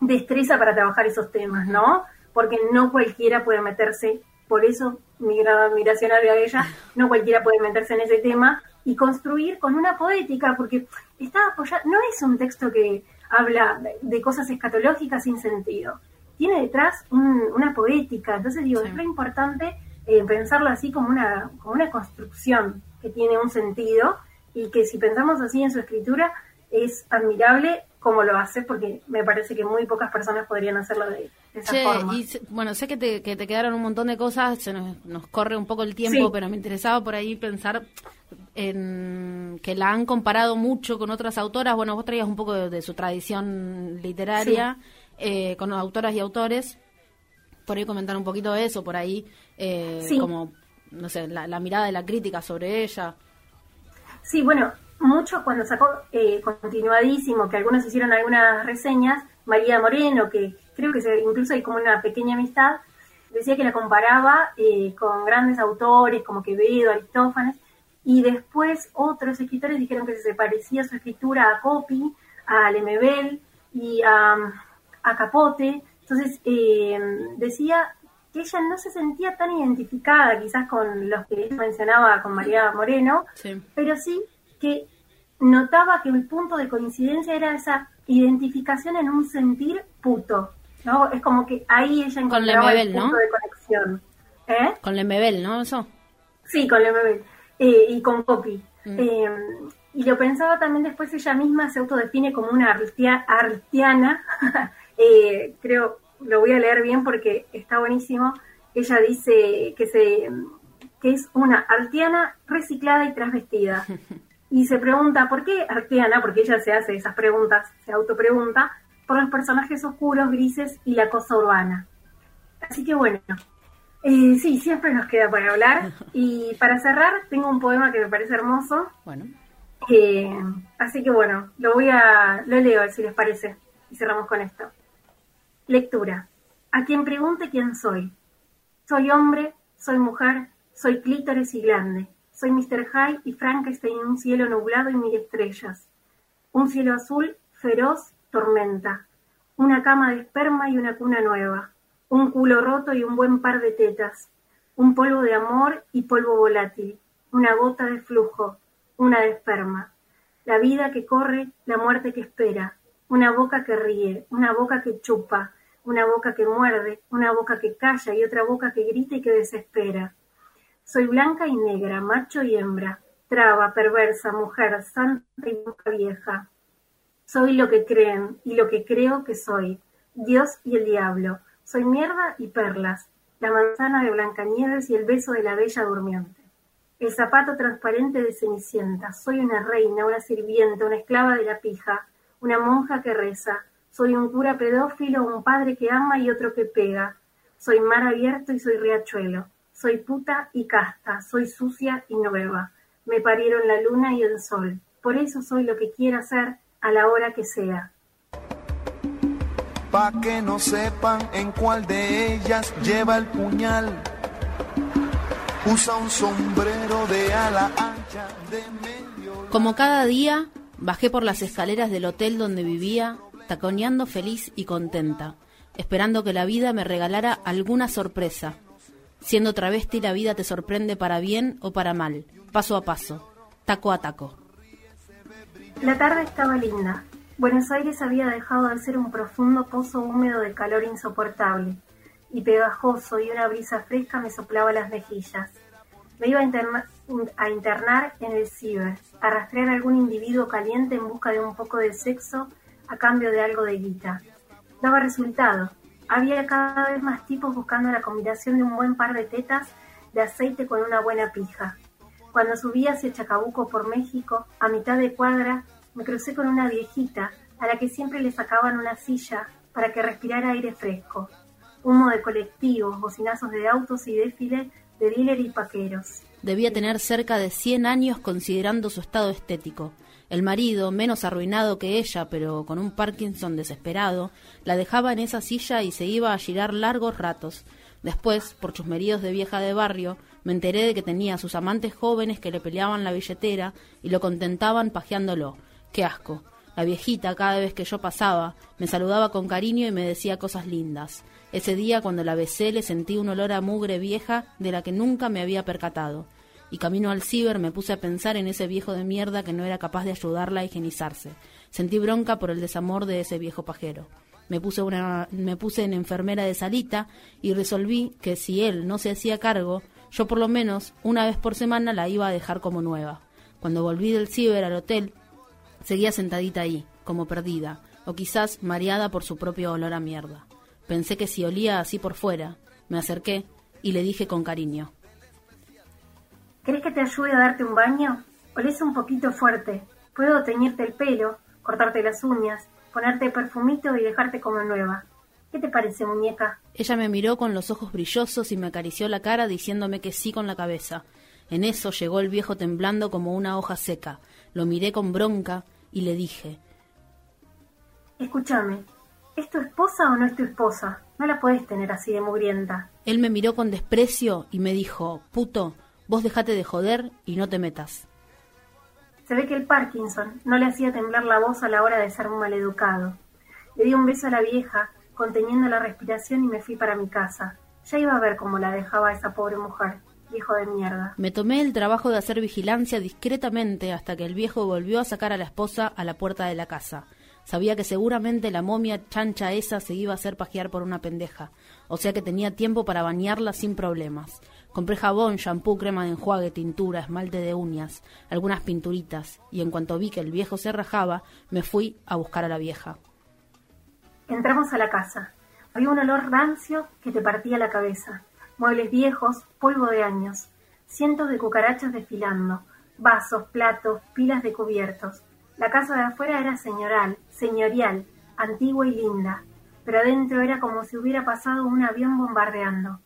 destreza para trabajar esos temas, ¿no? Porque no cualquiera puede meterse, por eso mi gran admiración a ella, no cualquiera puede meterse en ese tema y construir con una poética, porque está apoyado, no es un texto que habla de cosas escatológicas sin sentido, tiene detrás una poética, entonces digo, es muy importante eh, pensarlo así como una, como una construcción que tiene un sentido y que si pensamos así en su escritura es admirable como lo hace, porque me parece que muy pocas personas podrían hacerlo de, esa forma. Y, bueno, sé que te, que te quedaron un montón de cosas, se nos, corre un poco el tiempo, pero me interesaba por ahí pensar en que la han comparado mucho con otras autoras. Bueno, vos traías un poco de, su tradición literaria eh, con autoras y autores. Por ahí comentar un poquito de eso, por ahí, eh, como, no sé, la, mirada de la crítica sobre ella. Sí, bueno, mucho cuando sacó eh, Continuadísimo, que algunos hicieron algunas reseñas, María Moreno, que creo que se, incluso hay como una pequeña amistad, decía que la comparaba eh, con grandes autores como Quevedo, Aristófanes, y después otros escritores dijeron que se parecía su escritura a Copy, a Lemebel y a, Capote. Entonces eh, decía que ella no se sentía tan identificada quizás con los que ella mencionaba con María Moreno, pero sí que notaba que el punto de coincidencia era esa identificación en un sentir puto, ¿no? Es como que ahí ella encontraba el punto de conexión. ¿Eh? Con Lemebel, ¿no? Eso. Sí, con Lemebel. Eh, y con Poppy. Mm. Eh, y lo pensaba también después, ella misma se autodefine como una artiana, eh, creo, lo voy a leer bien porque está buenísimo. Ella dice que, se, que es una artiana reciclada y transvestida. Y se pregunta, ¿por qué artiana? Porque ella se hace esas preguntas, se autopregunta, por los personajes oscuros, grises y la cosa urbana. Así que bueno, eh, sí, siempre nos queda para hablar. Y para cerrar, tengo un poema que me parece hermoso. Bueno. Eh, así que bueno, lo voy a, lo leo si les parece. Y cerramos con esto. Lectura. A quien pregunte quién soy. Soy hombre, soy mujer, soy clítoris y glande. Soy Mr. High y Frankenstein en un cielo nublado y mil estrellas. Un cielo azul, feroz, tormenta. Una cama de esperma y una cuna nueva un culo roto y un buen par de tetas, un polvo de amor y polvo volátil, una gota de flujo, una de esperma, la vida que corre, la muerte que espera, una boca que ríe, una boca que chupa, una boca que muerde, una boca que calla y otra boca que grita y que desespera. Soy blanca y negra, macho y hembra, traba, perversa, mujer, santa y vieja. Soy lo que creen y lo que creo que soy, Dios y el diablo. Soy mierda y perlas, la manzana de Blancanieves y el beso de la bella durmiente. El zapato transparente de Cenicienta. Soy una reina, una sirvienta, una esclava de la pija, una monja que reza. Soy un cura pedófilo, un padre que ama y otro que pega. Soy mar abierto y soy riachuelo. Soy puta y casta, soy sucia y nueva. Me parieron la luna y el sol. Por eso soy lo que quiera ser a la hora que sea. Pa' que no sepan en cuál de ellas lleva el puñal. Usa un sombrero de ala ancha de medio. Como cada día, bajé por las escaleras del hotel donde vivía, taconeando feliz y contenta, esperando que la vida me regalara alguna sorpresa Siendo travesti la vida te sorprende para bien o para mal, paso a paso, taco a taco. La tarde estaba linda. Buenos Aires había dejado de ser un profundo pozo húmedo de calor insoportable, y pegajoso y una brisa fresca me soplaba las mejillas. Me iba a, internar en el ciber, a rastrear a algún individuo caliente en busca de un poco de sexo a cambio de algo de guita. Daba resultado, había cada vez más tipos buscando la combinación de un buen par de tetas de aceite con una buena pija. Cuando subí hacia Chacabuco por México, a mitad de cuadra, me crucé con una viejita a la que siempre le sacaban una silla para que respirara aire fresco. Humo de colectivos, bocinazos de autos y défile de dealer y paqueros. Debía tener cerca de 100 años considerando su estado estético. El marido, menos arruinado que ella, pero con un Parkinson desesperado, la dejaba en esa silla y se iba a girar largos ratos. Después, por chusmeríos de vieja de barrio, me enteré de que tenía a sus amantes jóvenes que le peleaban la billetera y lo contentaban pajeándolo. ¡Qué asco! La viejita, cada vez que yo pasaba, me saludaba con cariño y me decía cosas lindas. Ese día, cuando la besé, le sentí un olor a mugre vieja de la que nunca me había percatado y camino al ciber me puse a pensar en ese viejo de mierda que no era capaz de ayudarla a higienizarse. Sentí bronca por el desamor de ese viejo pajero. Me puse, una, me puse en enfermera de salita y resolví que si él no se hacía cargo, yo por lo menos una vez por semana la iba a dejar como nueva. Cuando volví del ciber al hotel, seguía sentadita ahí, como perdida, o quizás mareada por su propio olor a mierda. Pensé que si olía así por fuera, me acerqué y le dije con cariño, ¿Querés que te ayude a darte un baño? Olés un poquito fuerte. Puedo teñirte el pelo, cortarte las uñas, ponerte perfumito y dejarte como nueva. ¿Qué te parece, muñeca? Ella me miró con los ojos brillosos y me acarició la cara diciéndome que sí con la cabeza. En eso llegó el viejo temblando como una hoja seca. Lo miré con bronca y le dije Escúchame, ¿es tu esposa o no es tu esposa? No la puedes tener así de mugrienta. Él me miró con desprecio y me dijo Puto, Vos dejate de joder y no te metas. Se ve que el Parkinson no le hacía temblar la voz a la hora de ser un maleducado. Le di un beso a la vieja, conteniendo la respiración y me fui para mi casa. Ya iba a ver cómo la dejaba esa pobre mujer, viejo de mierda. Me tomé el trabajo de hacer vigilancia discretamente hasta que el viejo volvió a sacar a la esposa a la puerta de la casa. Sabía que seguramente la momia chancha esa se iba a hacer pajear por una pendeja, o sea que tenía tiempo para bañarla sin problemas. Compré jabón, shampoo, crema de enjuague, tintura, esmalte de uñas, algunas pinturitas, y en cuanto vi que el viejo se rajaba, me fui a buscar a la vieja. Entramos a la casa. Había un olor rancio que te partía la cabeza. Muebles viejos, polvo de años, cientos de cucarachas desfilando, vasos, platos, pilas de cubiertos. La casa de afuera era señoral, señorial, antigua y linda, pero adentro era como si hubiera pasado un avión bombardeando.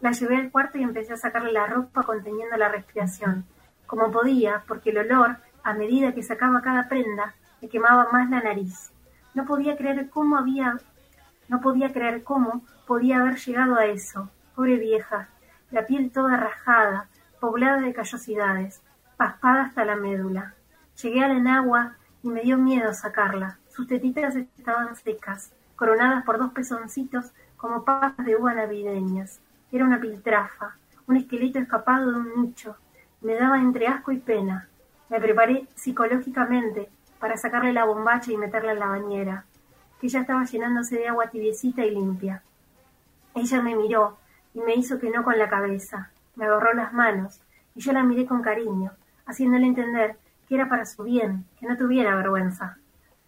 La llevé al cuarto y empecé a sacarle la ropa conteniendo la respiración, como podía, porque el olor, a medida que sacaba cada prenda, me quemaba más la nariz. No podía creer cómo había, no podía creer cómo podía haber llegado a eso. Pobre vieja, la piel toda rajada, poblada de callosidades, paspada hasta la médula. Llegué al enagua y me dio miedo sacarla. Sus tetitas estaban secas, coronadas por dos pezoncitos como pasas de uva navideñas. Era una piltrafa, un esqueleto escapado de un nicho. Me daba entre asco y pena. Me preparé psicológicamente para sacarle la bombacha y meterla en la bañera, que ya estaba llenándose de agua tibiecita y limpia. Ella me miró y me hizo que no con la cabeza. me agarró las manos y yo la miré con cariño, haciéndole entender que era para su bien, que no tuviera vergüenza.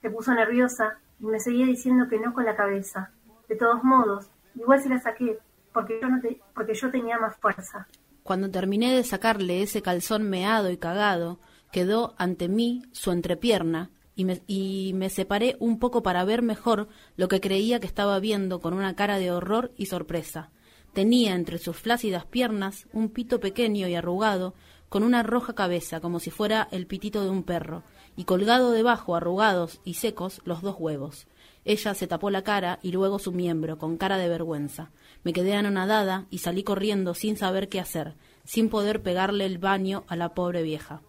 Se puso nerviosa y me seguía diciendo que no con la cabeza. De todos modos, igual se la saqué, porque yo, no porque yo tenía más fuerza. Cuando terminé de sacarle ese calzón meado y cagado, quedó ante mí su entrepierna y me, y me separé un poco para ver mejor lo que creía que estaba viendo con una cara de horror y sorpresa. Tenía entre sus flácidas piernas un pito pequeño y arrugado, con una roja cabeza, como si fuera el pitito de un perro, y colgado debajo, arrugados y secos, los dos huevos. Ella se tapó la cara y luego su miembro, con cara de vergüenza. Me quedé anonadada y salí corriendo sin saber qué hacer, sin poder pegarle el baño a la pobre vieja.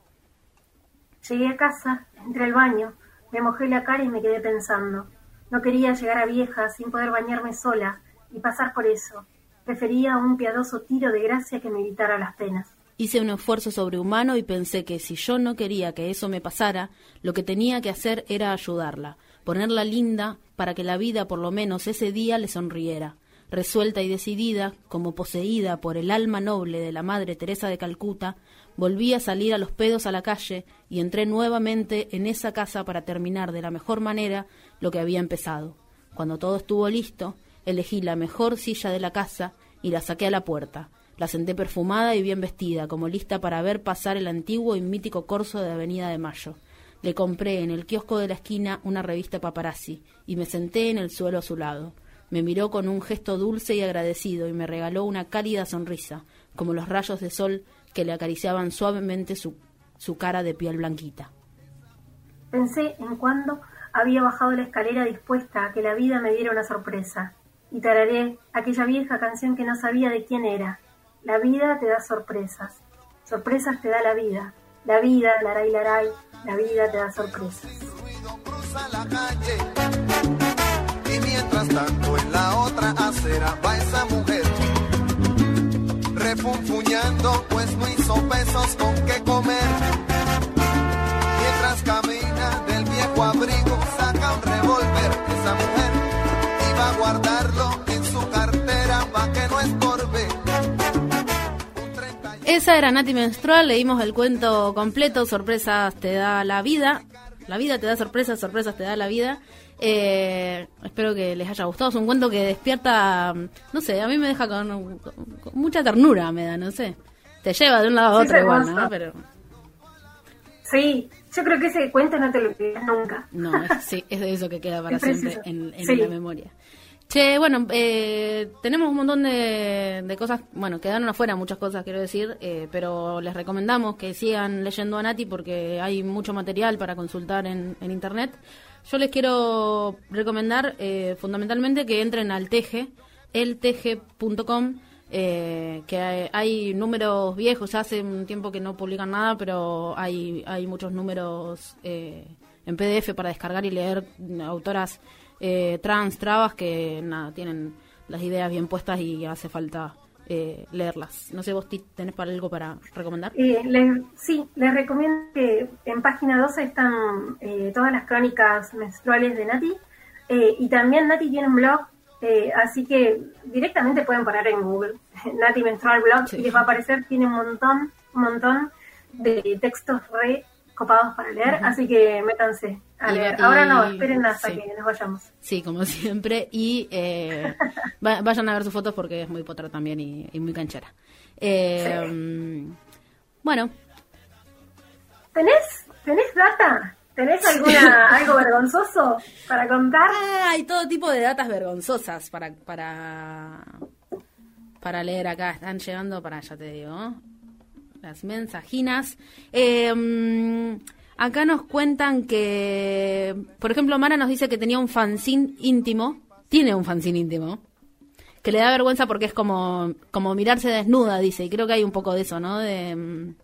Llegué a casa, entré al baño, me mojé la cara y me quedé pensando. No quería llegar a vieja sin poder bañarme sola y pasar por eso. Prefería un piadoso tiro de gracia que me evitara las penas. Hice un esfuerzo sobrehumano y pensé que si yo no quería que eso me pasara, lo que tenía que hacer era ayudarla, ponerla linda para que la vida por lo menos ese día le sonriera. Resuelta y decidida, como poseída por el alma noble de la Madre Teresa de Calcuta, volví a salir a los pedos a la calle y entré nuevamente en esa casa para terminar de la mejor manera lo que había empezado. Cuando todo estuvo listo, elegí la mejor silla de la casa y la saqué a la puerta. La senté perfumada y bien vestida, como lista para ver pasar el antiguo y mítico corso de Avenida de Mayo. Le compré en el kiosco de la esquina una revista paparazzi y me senté en el suelo a su lado. Me miró con un gesto dulce y agradecido y me regaló una cálida sonrisa, como los rayos de sol que le acariciaban suavemente su, su cara de piel blanquita. Pensé en cuándo había bajado la escalera dispuesta a que la vida me diera una sorpresa, y tararé aquella vieja canción que no sabía de quién era. La vida te da sorpresas, sorpresas te da la vida, la vida, laray, laray, la vida te da sorpresas. y mientras tanto en la otra acera va esa mujer refunfuñando, pues no hizo pesos con qué comer. Mientras camina del viejo abrigo, saca un revólver esa mujer va a guardarlo Esa era Nati Menstrual, leímos el cuento completo, sorpresas te da la vida, la vida te da sorpresas, sorpresas te da la vida. Eh, espero que les haya gustado. Es un cuento que despierta, no sé, a mí me deja con, mucha ternura, me da, no sé. Te lleva de un lado a otro igual, ¿no? Pero... Sí, yo creo que ese cuento no te lo olvidas nunca. No, sí, es de eso que queda para siempre en, la memoria. Che, bueno, eh, tenemos un montón de, cosas, bueno, quedaron afuera muchas cosas, quiero decir, eh, pero les recomendamos que sigan leyendo a Nati porque hay mucho material para consultar en, en internet. Yo les quiero recomendar eh, fundamentalmente que entren al Teje, elteje.com, eh, que hay, números viejos, hace un tiempo que no publican nada, pero hay, hay muchos números eh, en PDF para descargar y leer autoras trans, trabas, que nada, tienen las ideas bien puestas y hace falta eh, leerlas. No sé, vos tenés para algo para recomendar. Eh, sí, les recomiendo que en página 12 están eh, todas las crónicas menstruales de Nati. y también Nati tiene un blog, así que directamente pueden poner en Google Nati Menstrual Blog y les va a aparecer, tiene un montón, un montón de textos re copados para leer, así que métanse a leer. Ahora no, esperen hasta que nos vayamos. Sí, como siempre. Y eh, vayan a ver sus fotos porque es muy potra también y, muy canchera. Eh, bueno. ¿Tenés, ¿Tenés data? ¿Tenés alguna, algo vergonzoso para contar? Ah, hay todo tipo de datas vergonzosas para, para, para leer acá. Están llegando para, ya te digo, las mensajinas. Eh, acá nos cuentan que, por ejemplo, Mara nos dice que tenía un fanzine íntimo, tiene un fanzine íntimo, que le da vergüenza porque es como, como mirarse desnuda, dice, y creo que hay un poco de eso, ¿no? De, mm,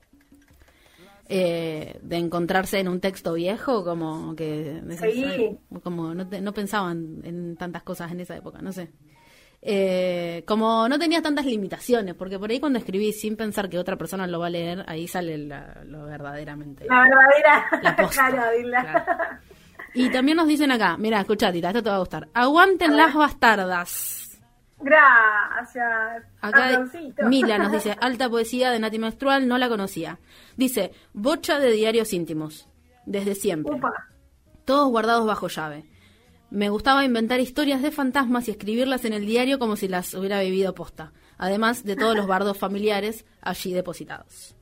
eh, de encontrarse en un texto viejo, como que... Como no, no pensaban en tantas cosas en esa época, no sé eh, como no tenías tantas limitaciones, porque por ahí cuando escribís sin pensar que otra persona lo va a leer, ahí sale lo verdaderamente. La verdadera. Y también nos dicen acá, mira, escucha, esto te va a gustar. Aguanten las bastardas. Gracias. Acá Mila nos dice, alta poesía de Nati Menstrual, no la conocía. Dice, bocha de diarios íntimos, desde siempre. Todos guardados bajo llave. Me gustaba inventar historias de fantasmas y escribirlas en el diario como si las hubiera vivido posta. Además de todos los bardos familiares allí depositados.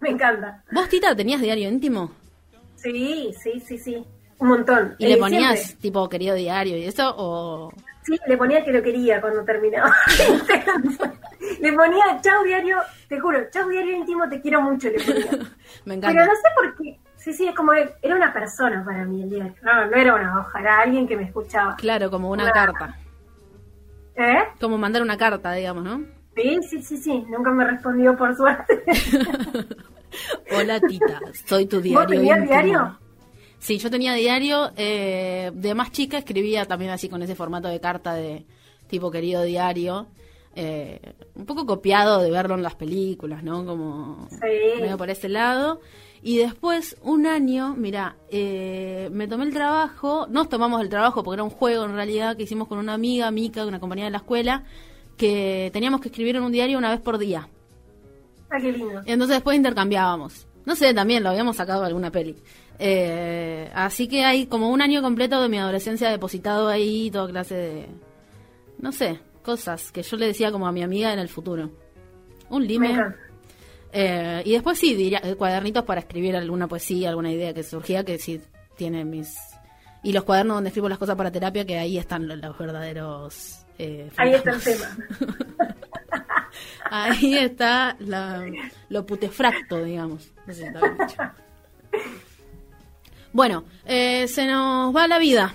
Me encanta. ¿Vos, Tita, tenías diario íntimo? Sí, sí, sí, sí. Un montón. ¿Y le ponías tipo querido diario y eso? O... Sí, le ponía que lo quería cuando terminaba. le ponía chau diario, te juro, chau diario íntimo, te quiero mucho. Le ponía. Me encanta. Pero no sé por qué. Sí, sí, es como era una persona para mí el diario. No, no era una hoja, era alguien que me escuchaba. Claro, como una, carta. ¿Eh? Como mandar una carta, digamos, ¿no? Sí, sí, sí, sí. Nunca me respondió por suerte. Hola, Tita. Soy tu diario. ¿Vos tenías diario? Sí, yo tenía diario. Eh, de más chica escribía también así con ese formato de carta de tipo querido diario. Eh, un poco copiado de verlo en las películas, ¿no? Como medio por ese lado. Y después, un año, mira, eh, me tomé el trabajo, nos tomamos el trabajo porque era un juego en realidad que hicimos con una amiga, Mica, una compañía de la escuela, que teníamos que escribir en un diario una vez por día. Ah, qué lindo. Y entonces después intercambiábamos. No sé, también lo habíamos sacado de alguna peli. Eh, así que hay como un año completo de mi adolescencia depositado ahí, toda clase de, no sé, cosas que yo le decía como a mi amiga en el futuro. Un lime. Eh, y después sí, diría, eh, cuadernitos para escribir alguna poesía, alguna idea que surgía, que sí tiene mis... Y los cuadernos donde escribo las cosas para terapia, que ahí están los, verdaderos... Eh, ahí está el tema. ahí está lo putefracto, digamos. Bueno, eh, se nos va la vida.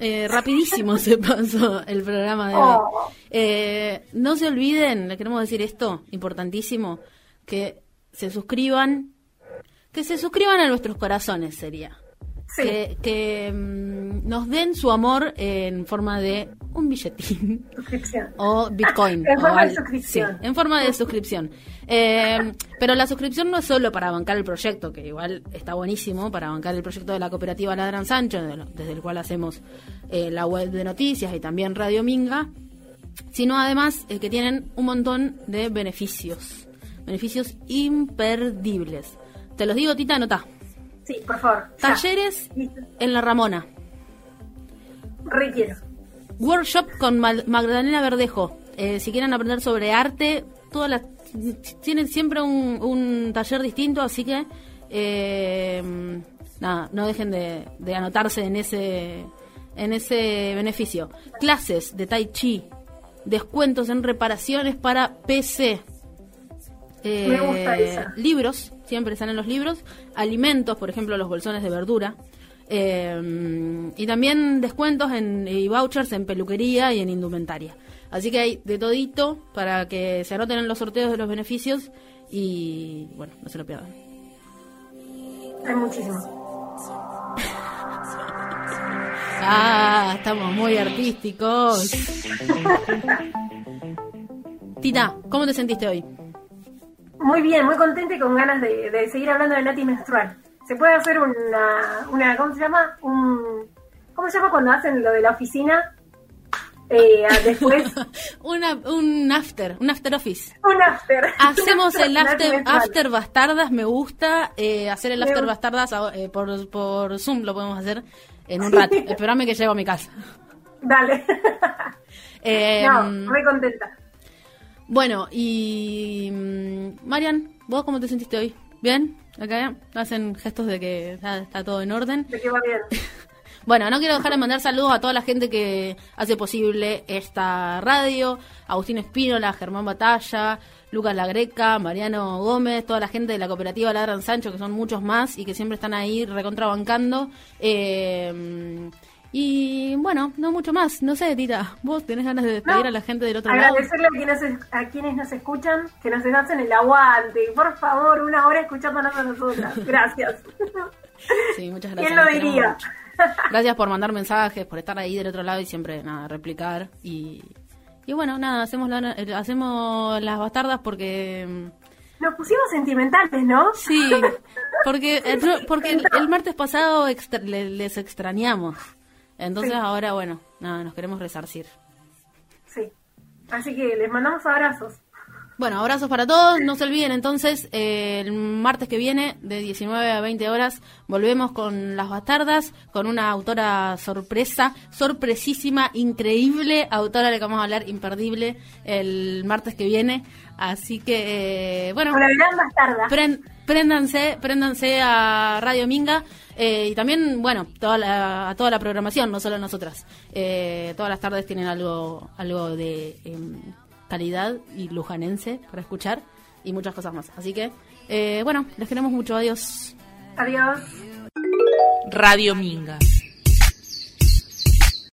Eh, rapidísimo se pasó el programa de hoy. Oh. Eh, no se olviden, le queremos decir esto, importantísimo, que se suscriban, que se suscriban a nuestros corazones sería que, mm, nos den su amor en forma de un billetín o bitcoin en forma de suscripción. en forma de suscripción. Eh, pero la suscripción no es solo para bancar el proyecto que igual está buenísimo para bancar el proyecto de la cooperativa Ladran Sancho desde el cual hacemos eh, la web de noticias y también Radio Minga sino además eh, que tienen un montón de beneficios beneficios imperdibles. Te los digo Tita anota Sí, por favor. Talleres en la Ramona. Requiero. Workshop con Magdalena Verdejo. Eh, si quieren aprender sobre arte, todas las tienen siempre un, taller distinto, así que eh, nada, no dejen de, anotarse en ese en ese beneficio. Clases de Tai Chi, descuentos en reparaciones para PC. Me gusta eh, Libros, siempre están en los libros, alimentos, por ejemplo, los bolsones de verdura, eh, y también descuentos en, y vouchers en peluquería y en indumentaria. Así que hay de todito para que se anoten en los sorteos de los beneficios y, bueno, no se lo pierdan. Hay muchísimo. Ah, estamos muy artísticos. Tita, ¿cómo te sentiste hoy? Muy bien, muy contenta y con ganas de, seguir hablando de Nati menstrual. Se puede hacer una, una, ¿cómo se llama? Un, ¿Cómo se llama cuando hacen lo de la oficina? Eh, después. una, un after, un after office. Un after. Hacemos el after, after bastardas, me gusta. Eh, hacer el after bastardas eh, por, por Zoom lo podemos hacer en un rato. Esperame que llego a mi casa. Dale. no, muy contenta. Bueno, y mm, Marian, ¿vos cómo te sentiste hoy? ¿Bien? Acá hacen gestos de que está, todo en orden. De que va bien. Bueno, no quiero dejar de mandar saludos a toda la gente que hace posible esta radio, Agustín Espínola, Germán Batalla, Lucas Lagreca, Mariano Gómez, toda la gente de la cooperativa Ladran Sancho, que son muchos más y que siempre están ahí recontrabancando. Eh, y bueno, no mucho más. No sé, Tita, vos tenés ganas de despedir a la gente del otro lado. Agradecerle a quienes, nos escuchan, que nos hacen el aguante. Por favor, una hora escuchándonos a nosotras. Gracias. Sí, muchas gracias. ¿Quién lo diría? Gracias por mandar mensajes, por estar ahí del otro lado y siempre, nada, replicar. Y, y bueno, nada, hacemos, hacemos las bastardas porque... Mm, nos pusimos sentimentales, ¿no? Sí, porque, porque el, martes pasado les extrañamos. Entonces ahora, bueno, nada, nos queremos resarcir. Sí. Así que les mandamos abrazos. Bueno, abrazos para todos. No se olviden entonces, eh, el martes que viene, de 19 a 20 horas, volvemos con Las Bastardas, con una autora sorpresa, sorpresísima, increíble, autora de la que vamos a hablar, imperdible, el martes que viene. Así que, eh, bueno. Con la gran bastarda. Préndanse, préndanse a Radio Minga. Eh, y también, bueno, toda a toda la programación, no solo a nosotras. todas las tardes tienen algo, algo de em, calidad y lujanense para escuchar y muchas cosas más. Así que, eh, bueno, les queremos mucho. Adiós. Adiós. Radio Minga.